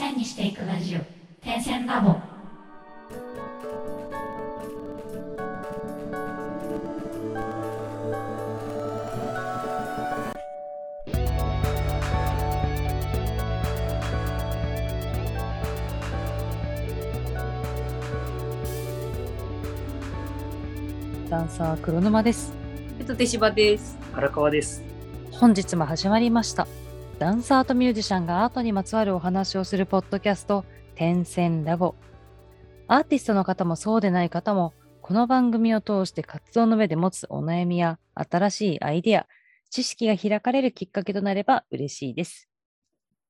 線にしていくラジオ点線ラボダンサー黒沼です。えっと、手芝です。荒川です。本日も始まりました。ダンサーとミュージシャンがアートにまつわるお話をするポッドキャスト、点線ラボ。アーティストの方もそうでない方も、この番組を通して活動の上で持つお悩みや新しいアイデア、知識が開かれるきっかけとなれば嬉しいです。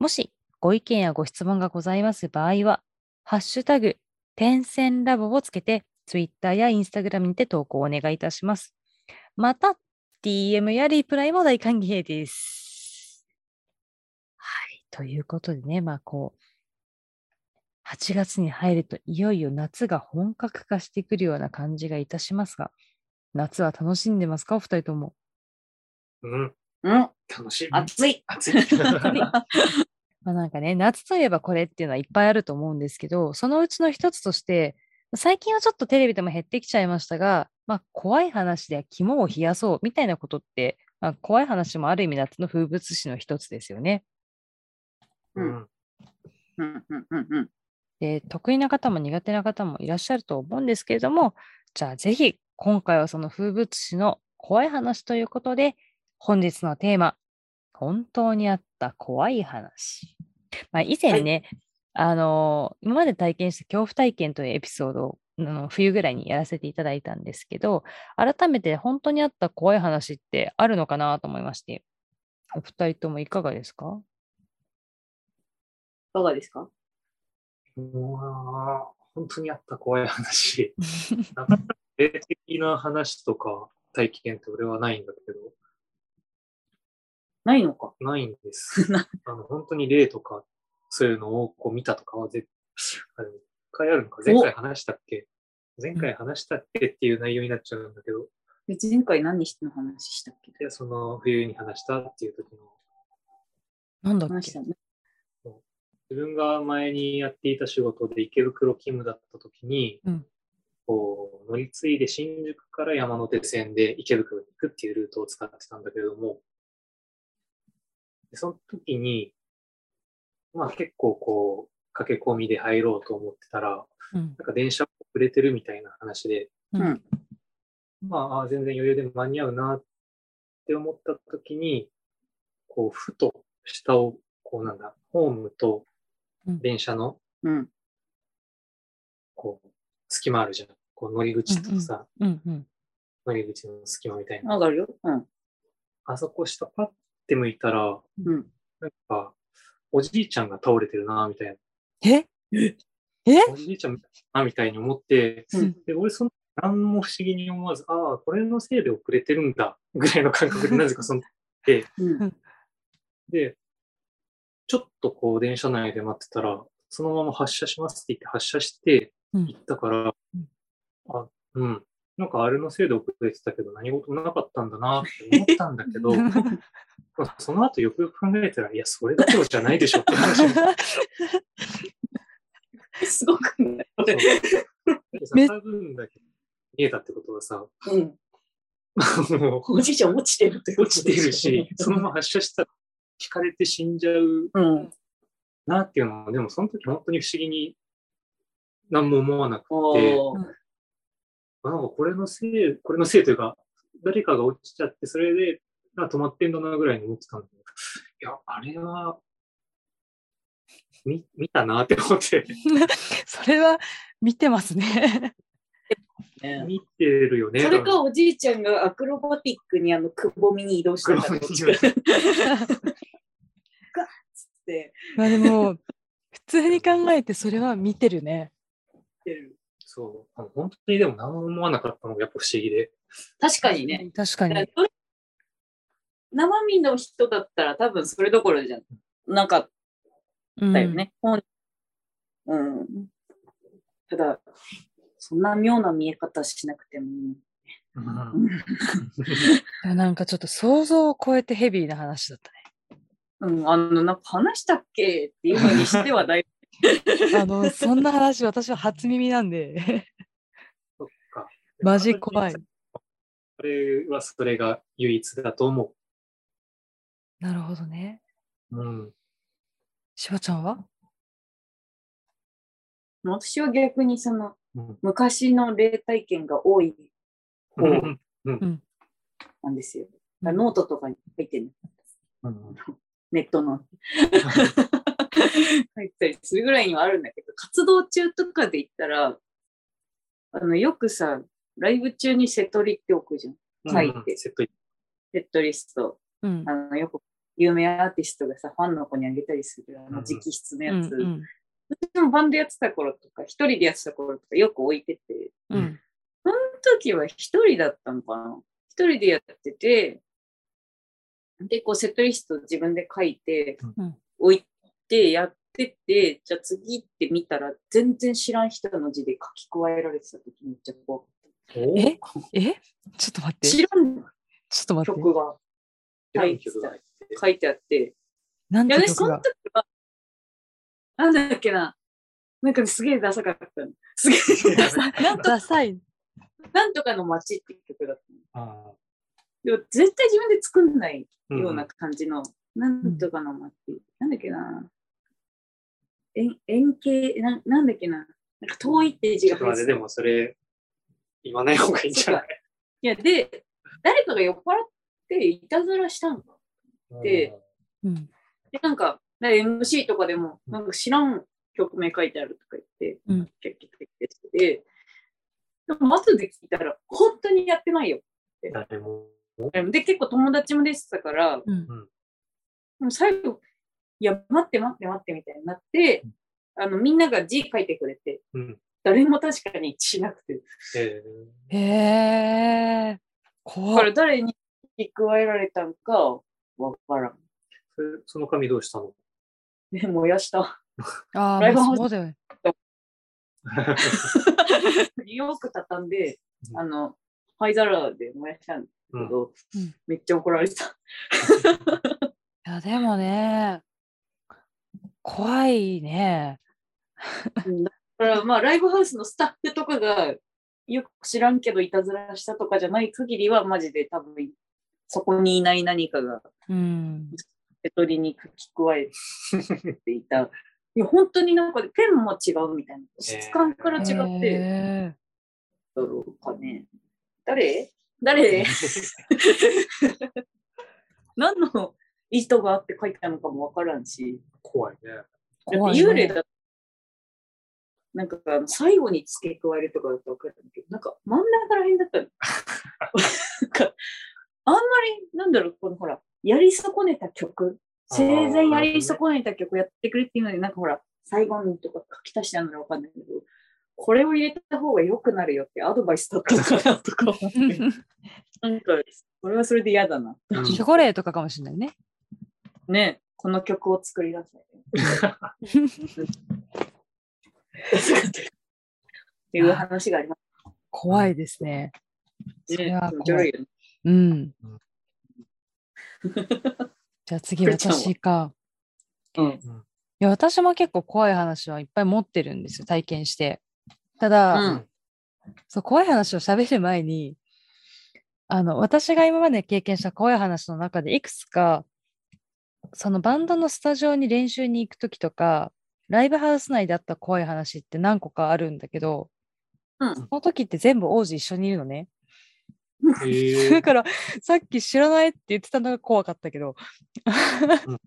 もしご意見やご質問がございます場合は、ハッシュタグ、点線ラボをつけて、Twitter や Instagram にて投稿をお願いいたします。また、DM やリプライも大歓迎です。はい。ということでね、まあこう、8月に入るといよいよ夏が本格化してくるような感じがいたしますが、夏は楽しんでますか？お二人とも。うん、うん、楽しい。暑い。暑い。まあなんかね、夏といえばこれっていうのはいっぱいあると思うんですけど、そのうちの一つとして、最近はちょっとテレビでも減ってきちゃいましたが、まあ怖い話で肝を冷やそうみたいなことって、まあ、怖い話もある意味夏の風物詩の一つですよね。うん、うん、うん、うん、うん。で、得意な方も苦手な方もいらっしゃると思うんですけれども、じゃあぜひ今回はその風物詩の怖い話ということで、本日のテーマ、本当にあった怖い話。まあ、以前ね、あの今まで体験した恐怖体験というエピソードを冬ぐらいにやらせていただいたんですけど、改めて本当にあった怖い話ってあるのかなと思いまして、お二人ともいかがですか？いかがですか？本当にあった怖い話。なかなか霊的な話とか体験って俺はないんだけど、ないのか？ないんです。あの本当に霊とかそういうのをこう見たとかは絶あれ一回あるのか？前回話したっけ？前回話したっけっていう内容になっちゃうんだけど、え前回何の話したっけ？でその冬に話したっていう時のなんだっけ？話したね。自分が前にやっていた仕事で池袋勤務だった時に、うん。こう乗り継いで新宿から山手線で池袋に行くっていうルートを使ってたんだけれども、でその時に、まあ結構こう、駆け込みで入ろうと思ってたら、うん。なんか電車遅れてるみたいな話で、うん。まああ全然余裕で間に合うなって思った時に、こう、ふと下を、こうなんだ、ホームとうん電車の、うん。こう、隙間あるじゃん。こう乗り口とさ、うんうん乗り口の隙間みたいな。上がるよ。うん。あそこ下パッて向いたら、うん。なんか、おじいちゃんが倒れてるな、みたいえ？な。おじいちゃんな、みたいに思って、うんで、俺その、何も不思議に思わず、ああ、これのせいで遅れてるんだ、ぐらいの感覚で なぜかその、で、うん。で、ちょっとこう電車内で待ってたら、そのまま発車しますって言って発車してうん行ったから、うんあ、うん。なんかあれのせいで遅れてたけど何事もなかったんだなって思ったんだけど、まあその後よくよく考えたら、いや、それどころじゃないでしょって話 すごくないこれ。でさめ多分だけ見えたってことはさ、うん。もうおじいちゃん落ちてるって落ちてるし、そのまま発射したら引かれて死んじゃううん。なっていうのは、でもその時本当に不思議に何も思わなくて、なんかこれのせい、これのせいというか、誰かが落ちちゃって、それで、あ止まってんだなぐらいに思ってたんだけど、いや、あれは、見、見たなって思って、それは見てますね。ね見てるよね。それかおじいちゃんがアクロバティックにあのくぼみに移動したんだろうくぼみに移動つってまあでも、普通に考えてそれは見てるね。そう。あの本当にでも何も思わなかったのがやっぱ不思議で。確かにね。確かに。生身の人だったら多分それどころじゃなかっうんたよね。ほんうん。ただ、そんな妙な見え方しなくてもいい。うん なんかちょっと想像を超えてヘビーな話だったね。うん、あの、なんか話したっけっていうのにしてはだい あの、そんな話、私は初耳なんで。そっか。マジ怖い。それはそれが唯一だと思なるほどね。う。うん。しばちゃんは？私は逆にそのうん昔の霊体験が多い方うんなんですよ。うんノートとかに書いてるうんネットの。書いたりするぐらいにはあるんだけど、活動中とかで言ったら、あの、よくさ、ライブ中にセトリっておくじゃん。書いて、セットリスト。うん。あの、よく有名アーティストがさ、ファンの子にあげたりする、あの、うん直筆のうんやつ。うん。私もバンドやってた頃とか、一人でやってた頃とかよく置いてて、うん。その時は一人だったのかな。一人でやってて、で、こうセットリスト自分で書いて、うん置いてやってて、じゃあ次って見たら全然知らん人の字で書き加えられてた時めっちゃ怖かっおえ？え？ちょっと待ったて。知らんちょっと待って。曲が書いて書いてあって、なんいやね、その時は、なんだっけな、なんかすげえダサかったの。すげえダサい。なんとかの街っていう曲だったの。あ絶対自分で作んないーような感じの、なんとかの街、なんだっけな。円円形な、なんだっけな。なんか遠いって字ちょっと待って、が入ってたでもそれ、言わない方がいいんじゃない？いや、で、誰かが酔っ払っていたずらしたのか。でうんで、なんか、なんか MC とかでも、なんか知らん曲名書いてあるとか言って、うんキャッキャッキャッキャしてて、でも後で聞いたら、本当にやってないよ。誰も。で、結構友達も出てたから、うんもう最後、いや、待って待って待ってみたいになって、あの、みんなが字書いてくれて、うん。誰も確かに一致しなくて。えへえ。だ怖いから。誰に書き加えられたんかわからん。ーその紙どうしたの？で、燃やした。ああ、ライブハウスまあそうだよね。よく畳んで、うんあの、灰皿で燃やしたんだけど、うんめっちゃ怒られた。いや、でもね、怖いね。だから、まあ、ライブハウスのスタッフとかが、よく知らんけど、いたずらしたとかじゃない限りは、マジで多分、そこにいない何かが、うん。手取りに書き加えていた。いや、本当になんか、ペンも違うみたいな。質感から違って、へだろうかね。誰？誰 何の意図があって書いたのかもわからんし。怖いね。幽霊だなんかあの最後に付け加えるとかだと分かるんだけど、なんか真ん中ら辺だったの。なんかあんまり、なんだろう、このほら、やり損ねた曲、生前やり損ねた曲やってくれっていうのに、なんかほら、最後にとか書き足してあるのか分かんないけど、これを入れた方が良くなるよってアドバイスだったのかなとか思って、ーなんか、それはそれで嫌だな。うん。守護霊とかかもしれないね。ね、この曲を作り出せ。っていう話があります怖いですね。それね。は気持ち悪い。うん。うん。じゃあ次私か。うん。いや、私も結構怖い話はいっぱい持ってるん。ですよ、体験して。ただ、うん。そう怖い話を喋る前に、あの、私が今まで経験した怖い話の中で、いくつか、そのバンドのスタジオに練習に行くときとか、ライブハウス内であった怖い話って何個かあるんだけど、うん。その時って全部王子一緒にいるのね。え だから、さっき知らないって言ってたのが怖かったけど、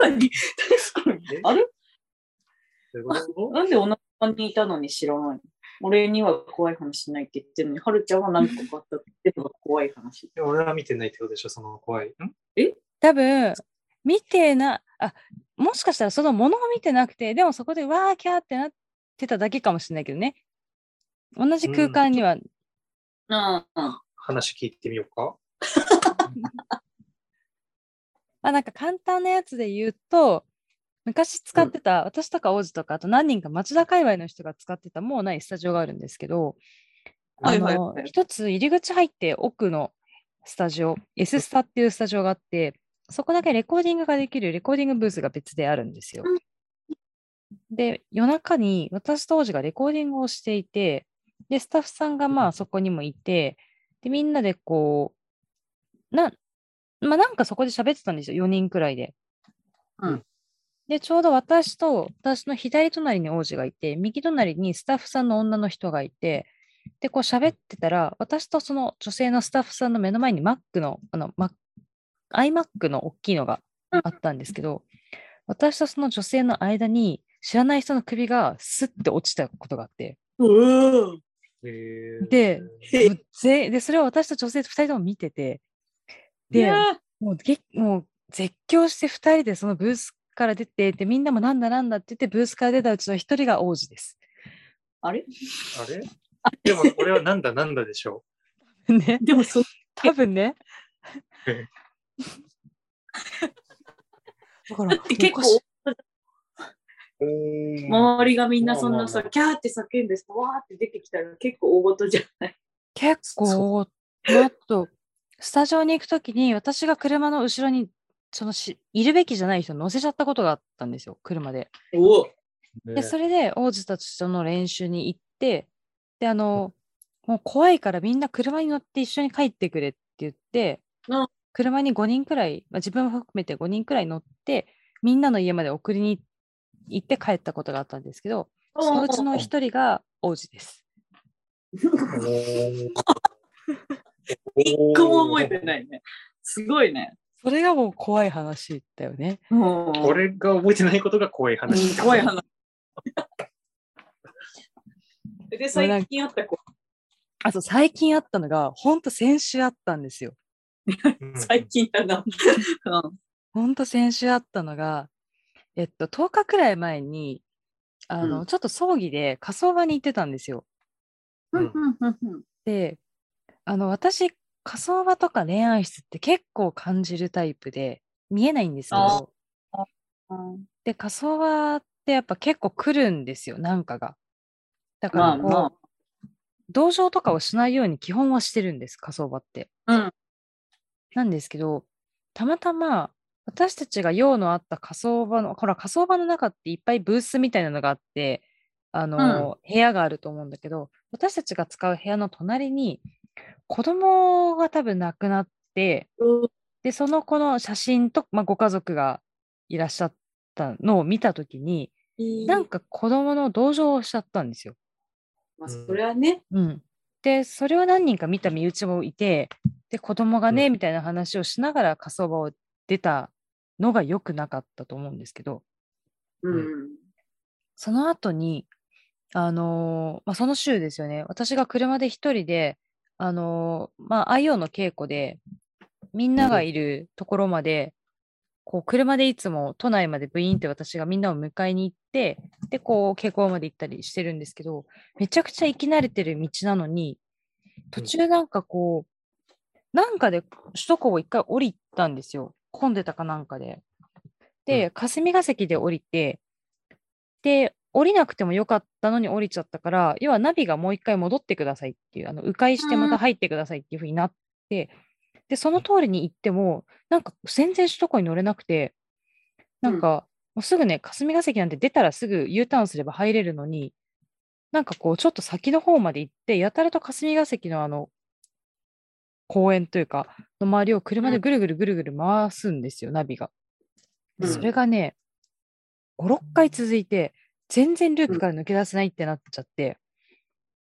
何？あれ？ー、なんでお腹にいたのに知らないの俺には怖い話しないって言ってるのに、はるちゃんは何個かあったって言ってるのが怖い話。俺は見てないってことでしょ、その怖い。ん？多分、見てな、あ、もしかしたらそのものを見てなくて、でもそこでわーキャーってなってただけかもしれないけどね。同じ空間には、ああ、話聞いてみようか。まあなんか簡単なやつで言うと、昔使ってた、私とか王子とか、あと何人か町田界隈の人が使ってたもうないスタジオがあるんですけど、あはいはいのはい一つ入り口入って奥のスタジオ、S スタっていうスタジオがあって、そこだけレコーディングができるレコーディングブースが別であるんですよ。で、夜中に私と王子がレコーディングをしていて、で、スタッフさんがまあそこにもいて、で、みんなでこう、な、まあなんかそこで喋ってたんですよ、4人くらいで。うんで、ちょうど私と、私の左隣に王子がいて、右隣にスタッフさんの女の人がいて、で、こう喋ってたら、私とその女性のスタッフさんの目の前に Mac の、あの、Mac、iMac の大きいのがあったんですけど、私とその女性の間に知らない人の首がスッて落ちたことがあって、うへー。でで、それを私と女性2人とも見てて、で、もうげもう絶叫して2人でそのブースから出て、で、みんなもなんだなんだって言って、ブースから出たうちの1人が王子です。あれ？あれ？でも、これはなんだなんだでしょね、でもそ、多分ね。え。だだから、って結構、う。周りがみんなそんなさ、キャーって叫んでさ、わーって出てきたら結構大事じゃない？結構、もっと、スタジオに行くときに、私が車の後ろに、そのし、いるべきじゃない人乗せちゃったことがあったんですよ、車で。で、それで王子たちとの練習に行って、で、あの、もう怖いからみんな車に乗って一緒に帰ってくれって言ってうん、車に5人くらい、まあ、自分も含めて5人くらい乗って、みんなの家まで送りに行って帰ったことがあったんですけど、そのうちの1人が王子です。一個も覚えてないね。すごいね。それがもう怖い話だよね。もう俺が覚えてないことが怖い話。すごい話。で、最近あった子、あと最近あったのが、ほんと先週あったんですよ。う ん最近だな。うんほんと先週あったのが、えっと、10日くらい前に、あの、うんちょっと葬儀で火葬場に行ってたんですよ。うんうんうんうんで、あの、私、火葬場とか恋愛室って結構感じるタイプで、見えないんですけあど、うんで、火葬場ってやっぱ結構来るんですよ、なんかが。だからこう、まあま同情とかをしないように基本はしてるんです、火葬場って。あ。うん。なんですけど、たまたま私たちが用のあった火葬場の、ほら、火葬場の中っていっぱいブースみたいなのがあって、あの、部屋があると思うんだけど、私たちが使う部屋の隣に、子供が多分亡くなって、で、その子の写真と、まあ、ご家族がいらっしゃったのを見たときに、なんか子供の同情をしちゃったんですよ。まあ、それはね。うん。で、それを何人か見た身内もいて、で、子供がね、うんみたいな話をしながら火葬場を出たのが良くなかったと思うんですけど、うん。その後に、あのーまあ、その週ですよね、私が車で一人で、あのーまあ、IO の稽古で、みんながいるところまで、こう、車でいつも都内までブイーンって私がみんなを迎えに行って、で、こう、稽古まで行ったりしてるんですけど、めちゃくちゃ行き慣れてる道なのに、途中なんかこう、なんかで首都高を一回降りたんですよ。混んでたかなんかで。で、霞が関で降りて、で、降りなくてもよかったのに降りちゃったから、要はナビがもう一回戻ってくださいっていう、あの、迂回してまた入ってくださいっていうふうになって、で、その通りに行っても、なんか全然首都高に乗れなくて、なんか、もうすぐね、霞が関なんて出たらすぐ U ターンすれば入れるのに、なんかこう、ちょっと先の方まで行って、やたらと霞が関のあの、公園というか、の周りを車でぐるぐるぐるぐる回すんですよ、ナビが。それがね、5、6回続いて、全然ループから抜け出せないってなっちゃって、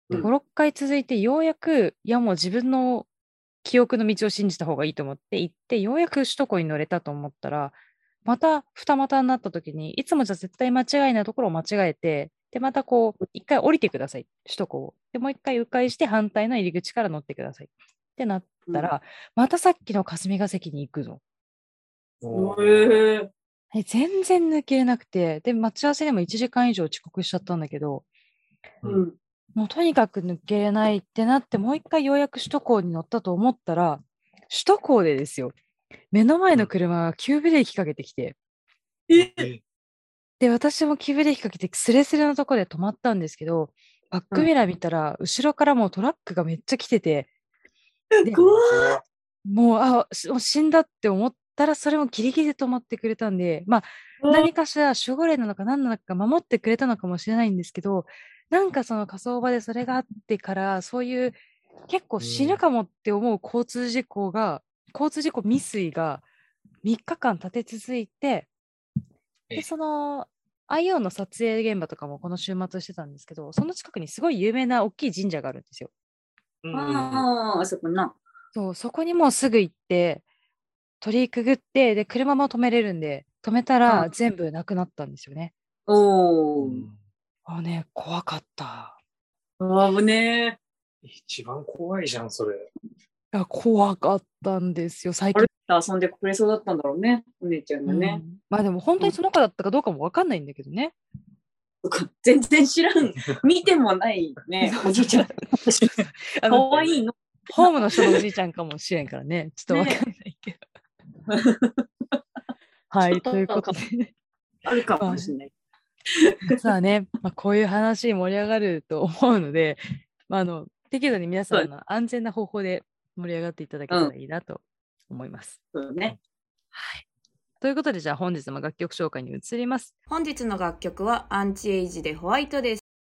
でうん5、6回続いて、ようやく、いやもう自分の記憶の道を信じた方がいいと思って行って、ようやく首都高に乗れたと思ったら、また二股になった時に、いつもじゃ絶対間違いなところを間違えて、で、またこう、一回降りてください、首都高を。で、もう一回迂回して反対の入り口から乗ってください。ってなったら、またさっきの霞が関に行くぞ。え。え全然抜けれなくて、で、待ち合わせでも1時間以上遅刻しちゃったんだけど、うん。もうとにかく抜けれないってなって、もう一回ようやく首都高に乗ったと思ったら、首都高でですよ、目の前の車が急ブレーキかけてきて、え？で、私も急ブレーキかけてスレスレのところで止まったんですけど、バックミラー見たら、後ろからもうトラックがめっちゃ来てて、で怖う、あ、しもう死んだって思ったらそれもギリギリで止まってくれたんで、まあ、何かしら守護霊なのか何なのか守ってくれたのかもしれないんですけど、なんかその火葬場でそれがあってから、そういう結構死ぬかもって思う交通事故が、交通事故未遂が3日間立て続いて、ええで、その、IO の撮影現場とかもこの週末してたんですけど、その近くにすごい有名な大きい神社があるんですよ。うんあそこな。そう、そこにもうすぐ行って、鳥居くぐって、で、車も止めれるんで、止めたらうん全部なくなったんですよね。おー。うんあね、怖かった。あぶね一番怖いじゃん、それ。いや、怖かったんですよ、最近れ。遊んでくれそうだったんだろうね、お姉ちゃんがね。うんまあでも本当にその子だったかどうかもわかんないんだけどね。全然知らん。見てもないね、おじいちゃん。あかのわいいの。ホームの人のおじいちゃんかもしれんからね。ちょっとわかんないけど。はい、ということで、あるかもしれない。実はね、まあ、こういう話盛り上がると思うので、まあ、あの適度に皆さんの安全な方法で盛り上がっていただけたらいいなと思います。そうね。はい。ということで、じゃあ本日も楽曲紹介に移ります。本日の楽曲はアンチエイジでホワイトです。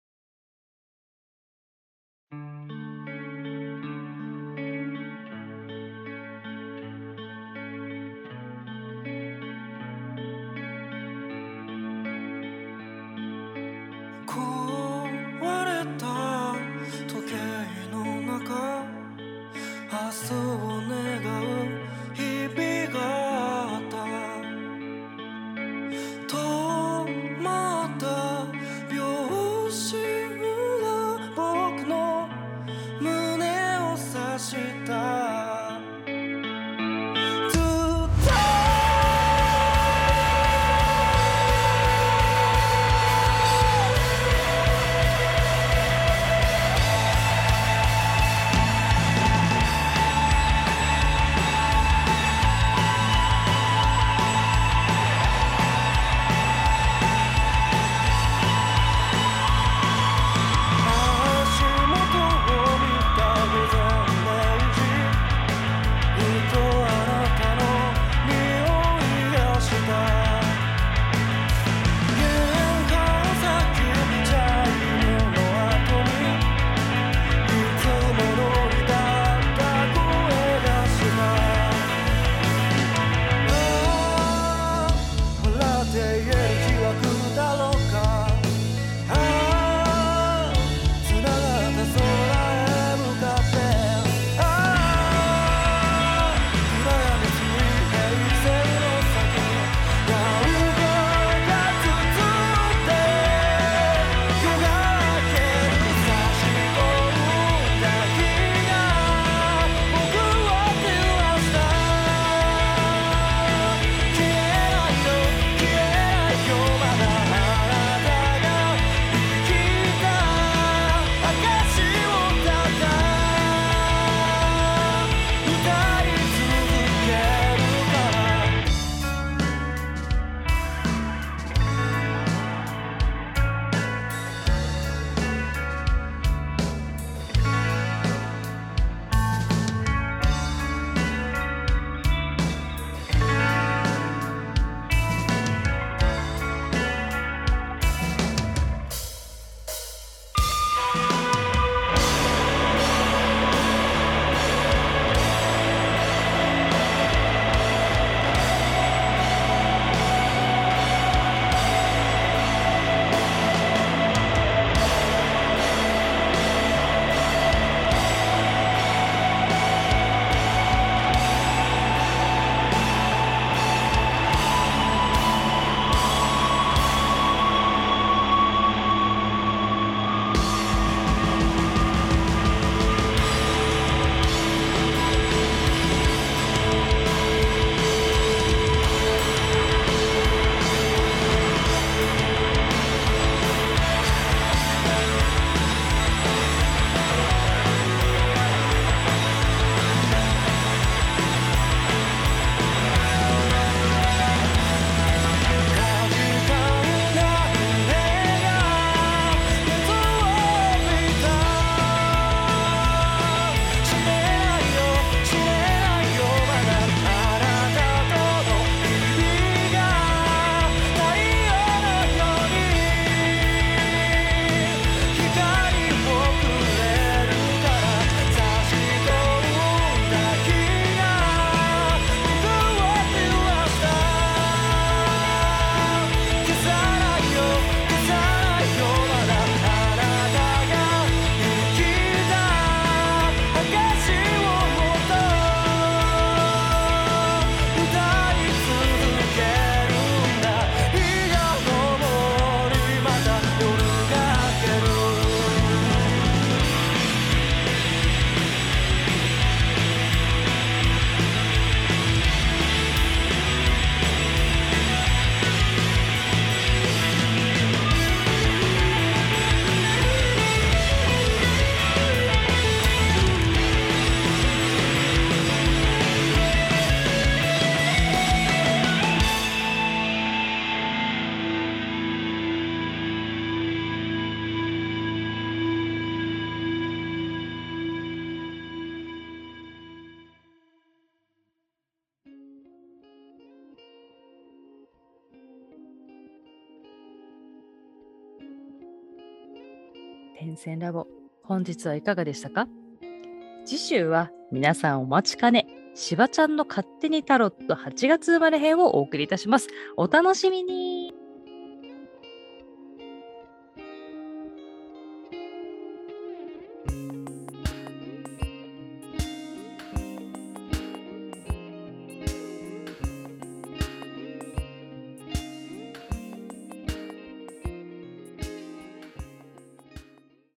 変遷ラボ。本日はいかがでしたか？次週は皆さんお待ちかね、しばちゃんの勝手にタロット8月生まれ編をお送りいたします。お楽しみに